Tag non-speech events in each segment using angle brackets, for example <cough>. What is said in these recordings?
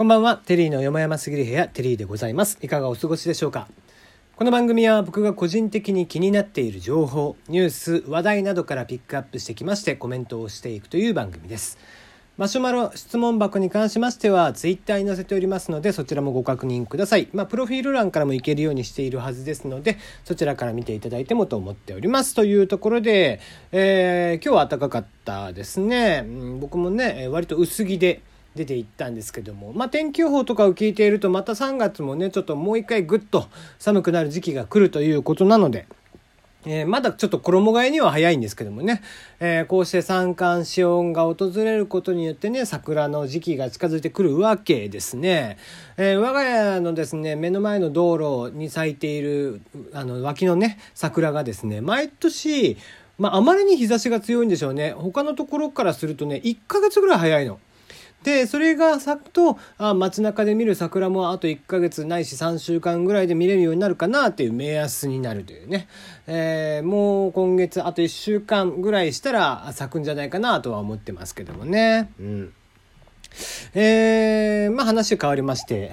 こんばんは、テリーのよもやますぎる部屋、テリーでございます。いかがお過ごしでしょうか？この番組は僕が個人的に気になっている情報、ニュース、話題などからピックアップしてきましてコメントをしていくという番組です。マシュマロ質問箱に関しましてはツイッターに載せておりますのでそちらもご確認ください。まあ、プロフィール欄からもいけるようにしているはずですのでそちらから見ていただいてもと思っております。というところで、えー、今日は暖かかったですね。うん、僕もね割と薄着で出ていったんですけども、まあ、天気予報とかを聞いているとまた3月もねちょっともう一回ぐっと寒くなる時期が来るということなので。えー、まだちょっと衣替えには早いんですけどもね、えー、こうして三寒四温が訪れることによってね、桜の時期が近づいてくるわけですね。えー、我が家のですね、目の前の道路に咲いている、あの、脇のね、桜がですね、毎年、まあ、あまりに日差しが強いんでしょうね。他のところからするとね、1ヶ月ぐらい早いの。でそれが咲くとあ街中で見る桜もあと1ヶ月ないし3週間ぐらいで見れるようになるかなっていう目安になるというね、えー、もう今月あと1週間ぐらいしたら咲くんじゃないかなとは思ってますけどもね。うんえー、まあ話変わりまして、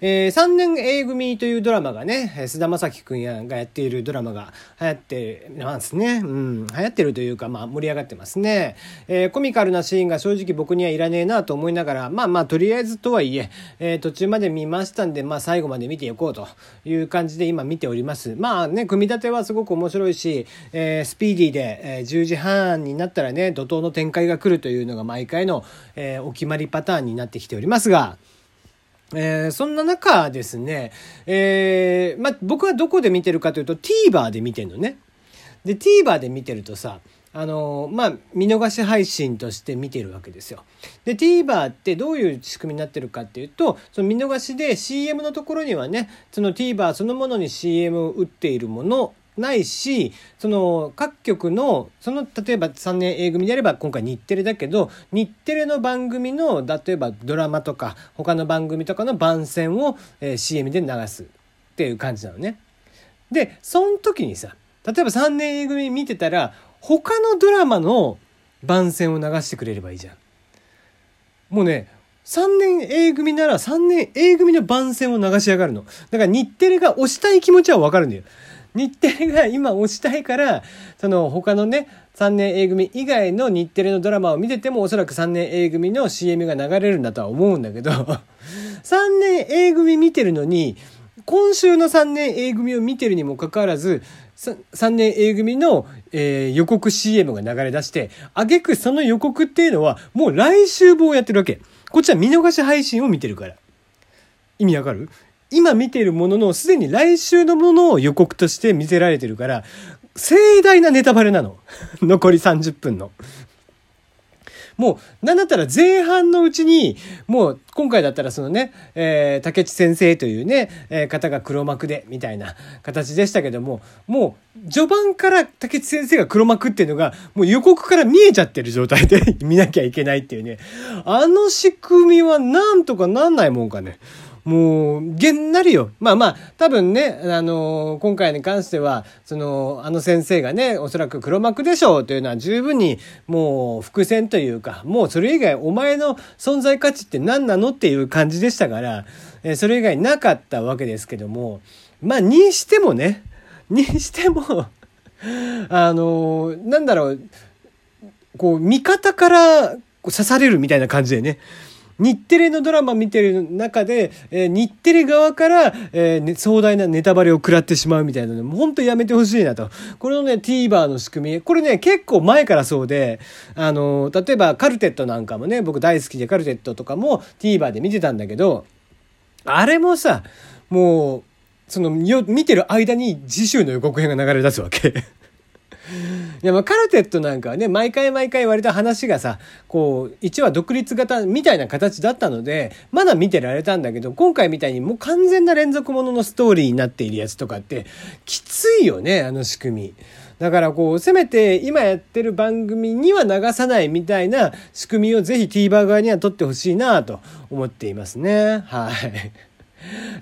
えー、3年 A 組というドラマがね、菅田将暉くんがやっているドラマが流行ってますね。うん、流行ってるというか、まあ盛り上がってますね。えー、コミカルなシーンが正直僕にはいらねえなと思いながら、まあまあとりあえずとはいえ、えー、途中まで見ましたんで、まあ最後まで見ていこうという感じで今見ております。まあね、組み立てはすごく面白いし、えー、スピーディーで、えー、10時半になったらね、怒涛の展開が来るというのが毎回の、えー、お決まりパターンになってきておりますが、えー、そんな中ですね、えー、ま僕はどこで見てるかというと TVer で見てるのね。で TVer で見てるとさあのまあ見逃し配信として見てるわけですよ。で TVer ってどういう仕組みになってるかっていうとその見逃しで CM のところにはねその TVer そのものに CM を打っているものないしその各局のその例えば3年 A 組であれば今回日テレだけど日テレの番組の例えばドラマとか他の番組とかの番宣を、えー、CM で流すっていう感じなのね。でその時にさ例えば3年 A 組見てたら他のドラマの番宣を流してくれればいいじゃん。もうね3年 A 組なら3年 A 組の番宣を流し上がるの。だから日テレが推したい気持ちはわかるんだよ。日テレが今推したいから、その他のね、3年 A 組以外の日テレのドラマを見ててもおそらく3年 A 組の CM が流れるんだとは思うんだけど、<laughs> 3年 A 組見てるのに、今週の3年 A 組を見てるにもかかわらず、3年 A 組の、えー、予告 CM が流れ出して、あげくその予告っていうのはもう来週分をやってるわけ。こっちは見逃し配信を見てるから。意味わかる？今見ているものの、すでに来週のものを予告として見せられてるから、盛大なネタバレなの。<laughs> 残り30分の。もう、なんだったら前半のうちに、もう今回だったらそのね、えー、竹内先生というね、えー、方が黒幕で、みたいな形でしたけども、もう、序盤から竹内先生が黒幕っていうのが、もう予告から見えちゃってる状態で <laughs> 見なきゃいけないっていうね。あの仕組みはなんとかなんないもんかね。もう、げんなりよ。まあまあ、多分ね、あのー、今回に関しては、その、あの先生がね、おそらく黒幕でしょうというのは十分に、もう、伏線というか、もうそれ以外、お前の存在価値って何なのっていう感じでしたから、えー、それ以外なかったわけですけども、まあ、にしてもね、にしても <laughs> あのー、なんだろう、こう、味方から刺されるみたいな感じでね、日テレのドラマ見てる中で、えー、日テレ側から、えーね、壮大なネタバレを食らってしまうみたいなのも本当やめてほしいなと。これのね、TVer の仕組み、これね、結構前からそうで、あのー、例えばカルテットなんかもね、僕大好きでカルテットとかも TVer で見てたんだけど、あれもさ、もう、その、見てる間に次週の予告編が流れ出すわけ。いやまあカルテットなんかはね毎回毎回割と話がさこう1話独立型みたいな形だったのでまだ見てられたんだけど今回みたいにもう完全な連続もののストーリーになっているやつとかってきついよねあの仕組み。だからこうせめて今やってる番組には流さないみたいな仕組みをぜひ TVer 側には取ってほしいなと思っていますね。はい。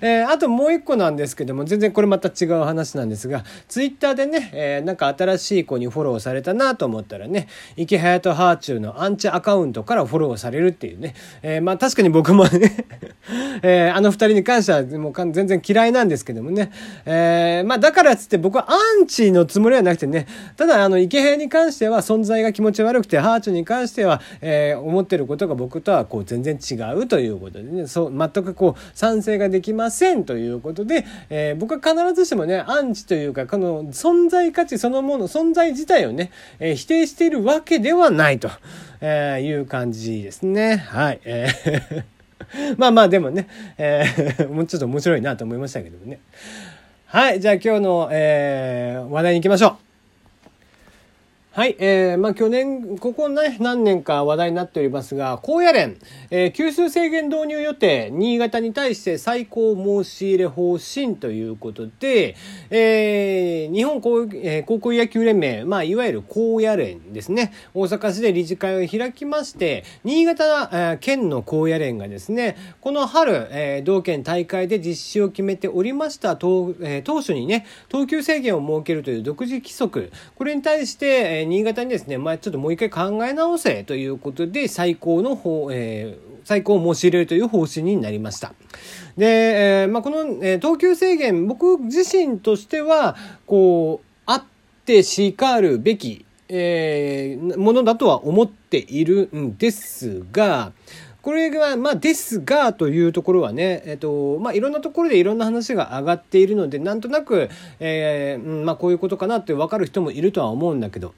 えー、あともう一個なんですけども、全然これまた違う話なんですが、ツイッターでね、えー、なんか新しい子にフォローされたなと思ったらね、池隼人ハーチューのアンチアカウントからフォローされるっていうね、えー、まあ確かに僕もね <laughs> えー、あの二人に関してはもう全然嫌いなんですけどもね、えー、まあだからっつって僕はアンチのつもりはなくてね、ただあの池平に関しては存在が気持ち悪くて、ハーチューに関しては、えー、思ってることが僕とはこう全然違うということでね、そう、全くこう賛成がでできませんということで、えー、僕は必ずしもね、アンチというか、この存在価値そのもの、存在自体をね、えー、否定しているわけではないと、え、いう感じですね。はい。えー <laughs> まあまあでもね、えー、もうちょっと面白いなと思いましたけどもね。はい、じゃあ今日の、えー、話題に行きましょう。はい、えー、まあ去年、ここね、何年か話題になっておりますが、高野連、えー、給水制限導入予定、新潟に対して最高申し入れ方針ということで、えー、日本高,、えー、高校野球連盟、まあいわゆる高野連ですね、大阪市で理事会を開きまして、新潟、えー、県の高野連がですね、この春、えー、同県大会で実施を決めておりました当,、えー、当初にね、投球制限を設けるという独自規則、これに対して、えー新潟にですね、まあ、ちょっともう一回考え直せということで、最高の方、えー、最高を申し入れるという方針になりました。で、えー、まあ、この、えー、等級制限、僕自身としては、こう、あってしかるべき、えー、ものだとは思っているんですが、これが、まあ、ですが、というところはね、えっと、まあ、いろんなところでいろんな話が上がっているので、なんとなく、えー、まあ、こういうことかなって分かる人もいるとは思うんだけど、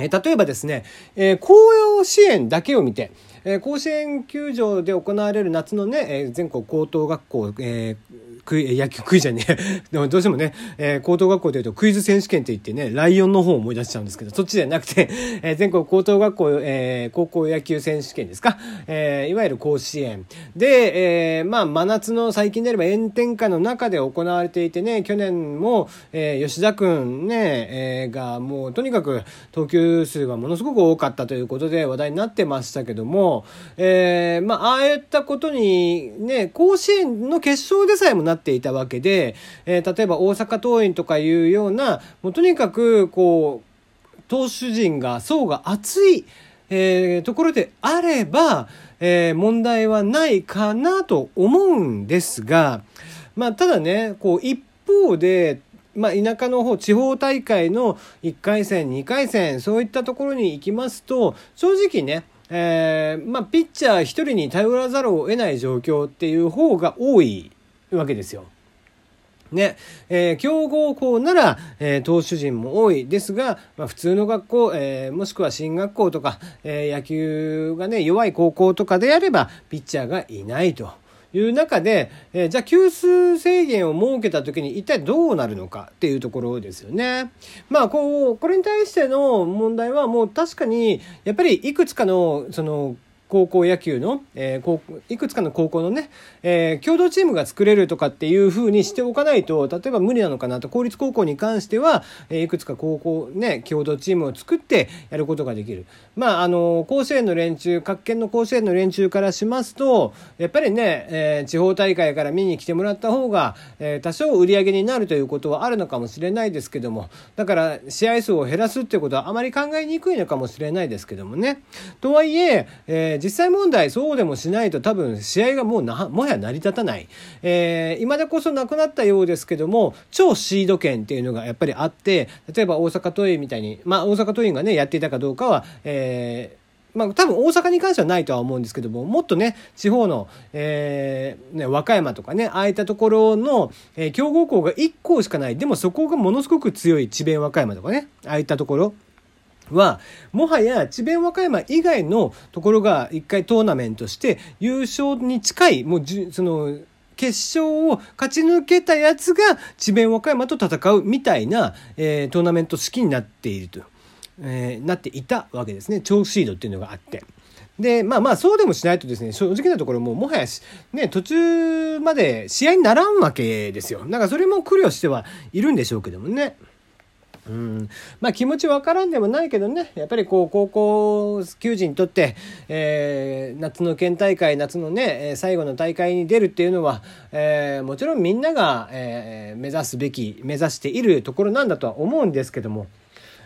え例えばですね、えー、紅葉支援だけを見て、えー、甲子園球場で行われる夏のね、えー、全国高等学校、えークイ野球クイじゃねえ。<laughs> でもどうしてもね、えー、高等学校というとクイズ選手権って言ってねライオンの方を思い出しちゃうんですけどそっちじゃなくて、<laughs> えー、全国高等学校、えー、高校野球選手権ですか、えー、いわゆる甲子園。で、えー、まあ真夏の最近であれば炎天下の中で行われていてね去年も、えー、吉田君ね、えー、がもうとにかく投球数がものすごく多かったということで話題になってましたけども、えー、まあああいったことにね甲子園の決勝でさえもななっていたわけで、えー、例えば大阪桐蔭とかいうような、もうとにかく、こう、投手陣が層が厚い、えー、ところであれば、えー、問題はないかなと思うんですが、まあ、ただね、こう、一方で、まあ、田舎の方、地方大会の1回戦、2回戦、そういったところに行きますと、正直ね、えー、まあ、ピッチャー1人に頼らざるを得ない状況っていう方が多いわけですよ。ね、えー、強豪校なら、えー、投手陣も多いですが、まあ、普通の学校、えー、もしくは進学校とか、えー、野球がね、弱い高校とかであれば、ピッチャーがいないと。いう中で、えー、じゃあ球数制限を設けた時に一体どうなるのか？っていうところですよね。まあこうこれに対しての問題はもう確かにやっぱりいくつかのその高校野球の、えー、いくつかの高校のね、えー、共同チームが作れるとかっていう風にしておかないと、例えば無理なのかなと、公立高校に関しては、えー、いくつか高校ね、共同チームを作ってやることができる。まあ、あの、甲子園の連中、各県の甲子園の連中からしますと、やっぱりね、えー、地方大会から見に来てもらった方が、えー、多少売り上げになるということはあるのかもしれないですけども、だから試合数を減らすっていうことはあまり考えにくいのかもしれないですけどもね。とはいえ、えー実際問題そうでもしないと多分試合がもうなもはや成り立たない、えー、今でこそなくなったようですけども超シード権っていうのがやっぱりあって例えば大阪桐蔭みたいにまあ大阪桐蔭がねやっていたかどうかは、えーまあ、多分大阪に関してはないとは思うんですけども、もっとね、地方の、えー、ね、和歌山とかね、ああいったところの、えー、強豪校が1校しかない。でもそこがものすごく強い智弁和歌山とかね、ああいったところ。は、もはや智弁和歌山以外のところが一回トーナメントして優勝に近い、もうじ、その、決勝を勝ち抜けたやつが智弁和歌山と戦うみたいな、えー、トーナメント式になっていると、えー、なっていたわけですね。超シードっていうのがあって。で、まあまあそうでもしないとですね、正直なところももはやね、途中まで試合にならんわけですよ。だからそれも苦慮してはいるんでしょうけどもね。うん、まあ気持ちわからんでもないけどねやっぱりこう高校球児にとって、えー、夏の県大会夏のね最後の大会に出るっていうのは、えー、もちろんみんなが、えー、目指すべき目指しているところなんだとは思うんですけども。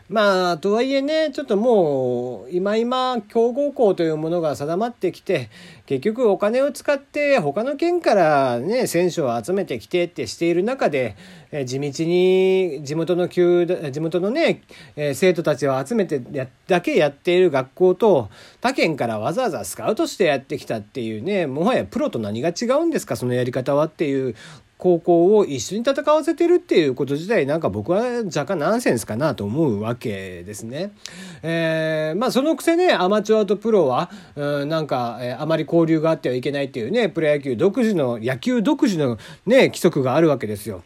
まあとはいえねちょっともう今今強豪校というものが定まってきて結局お金を使って他の県からね選手を集めてきてってしている中でえ地道に地元の球地元のね、え生徒たちを集めてやだけやっている学校と他県からわざわざスカウトしてやってきたっていうねもはやプロと何が違うんですかそのやり方はっていう高校を一緒に戦わせてるっていうこと自体なんか僕は若干ナンセンスかなと思うわけですね。えー、まあそのくせねアマチュアとプロは、うん、なんか、えー、あまり交流があってはいけないっていうねプロ野球独自の野球独自のね規則があるわけですよ。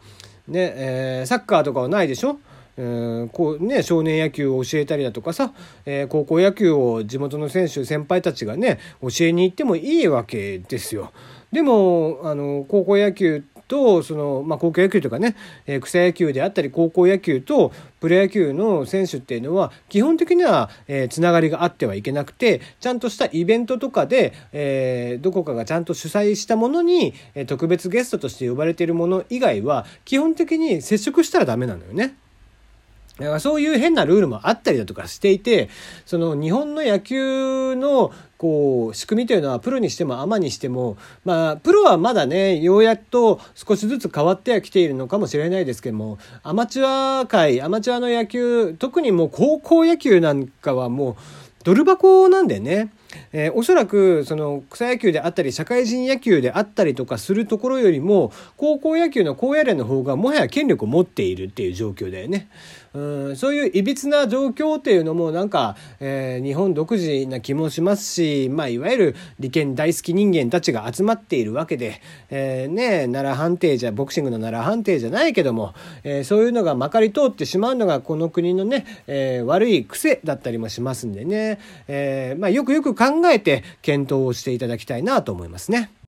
ねえー、サッカーとかはないでしょ？えー、こうね、少年野球を教えたりだとかさ、えー、高校野球を地元の選手先輩たちがね教えに行ってもいいわけですよ。でもあの高校野球とその、まあ、高校野球とかね、えー、草野球であったり高校野球とプロ野球の選手っていうのは基本的には、えー、つながりがあってはいけなくてちゃんとしたイベントとかで、えー、どこかがちゃんと主催したものに、え、特別ゲストとして呼ばれているもの以外は基本的に接触したらダメなのよね。だからそういう変なルールもあったりだとかしていて、その日本の野球のこう仕組みというのはプロにしてもアマにしてもまあプロはまだねようやっと少しずつ変わってはきているのかもしれないですけどもアマチュア界アマチュアの野球特にもう高校野球なんかはもうドル箱なんでね。えー、おそらくその草野球であったり社会人野球であったりとかするところよりも高校野球の高野連の方がもはや権力を持っているっていう状況だよね。うんそういういびつな状況っていうのもなんか、えー、日本独自な気もしますし、まあ、いわゆる利権大好き人間たちが集まっているわけで、えー、ね奈良判定じゃボクシングの奈良判定じゃないけども、えー、そういうのがまかり通ってしまうのがこの国のね、え、悪い癖だったりもしますんでね、えまあ、よくよく考えて検討をしていただきたいなと思いますね。